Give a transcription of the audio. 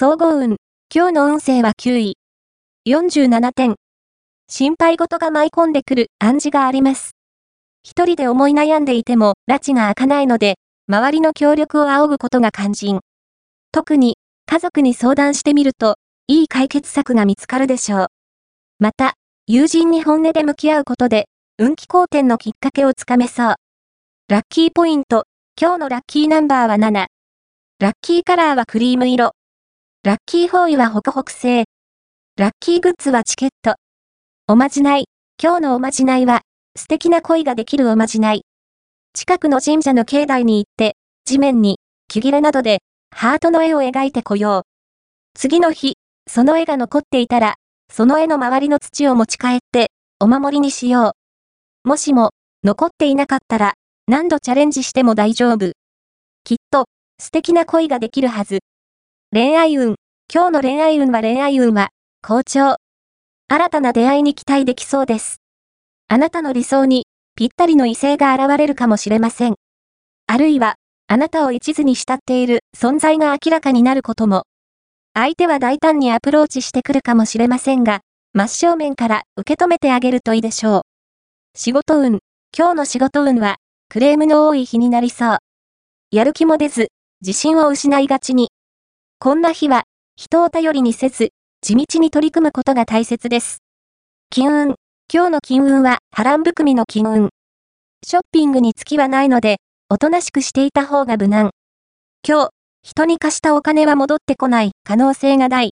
総合運。今日の運勢は9位。47点。心配事が舞い込んでくる暗示があります。一人で思い悩んでいても、拉致が開かないので、周りの協力を仰ぐことが肝心。特に、家族に相談してみると、いい解決策が見つかるでしょう。また、友人に本音で向き合うことで、運気好転のきっかけをつかめそう。ラッキーポイント。今日のラッキーナンバーは7。ラッキーカラーはクリーム色。ラッキーホーイはホクホク製。ラッキーグッズはチケット。おまじない。今日のおまじないは、素敵な恋ができるおまじない。近くの神社の境内に行って、地面に、木切れなどで、ハートの絵を描いてこよう。次の日、その絵が残っていたら、その絵の周りの土を持ち帰って、お守りにしよう。もしも、残っていなかったら、何度チャレンジしても大丈夫。きっと、素敵な恋ができるはず。恋愛運。今日の恋愛運は恋愛運は、好調。新たな出会いに期待できそうです。あなたの理想に、ぴったりの異性が現れるかもしれません。あるいは、あなたを一途に慕っている存在が明らかになることも。相手は大胆にアプローチしてくるかもしれませんが、真正面から受け止めてあげるといいでしょう。仕事運。今日の仕事運は、クレームの多い日になりそう。やる気も出ず、自信を失いがちに。こんな日は、人を頼りにせず、地道に取り組むことが大切です。金運。今日の金運は波乱含みの金運。ショッピングに月はないので、おとなしくしていた方が無難。今日、人に貸したお金は戻ってこない可能性がない。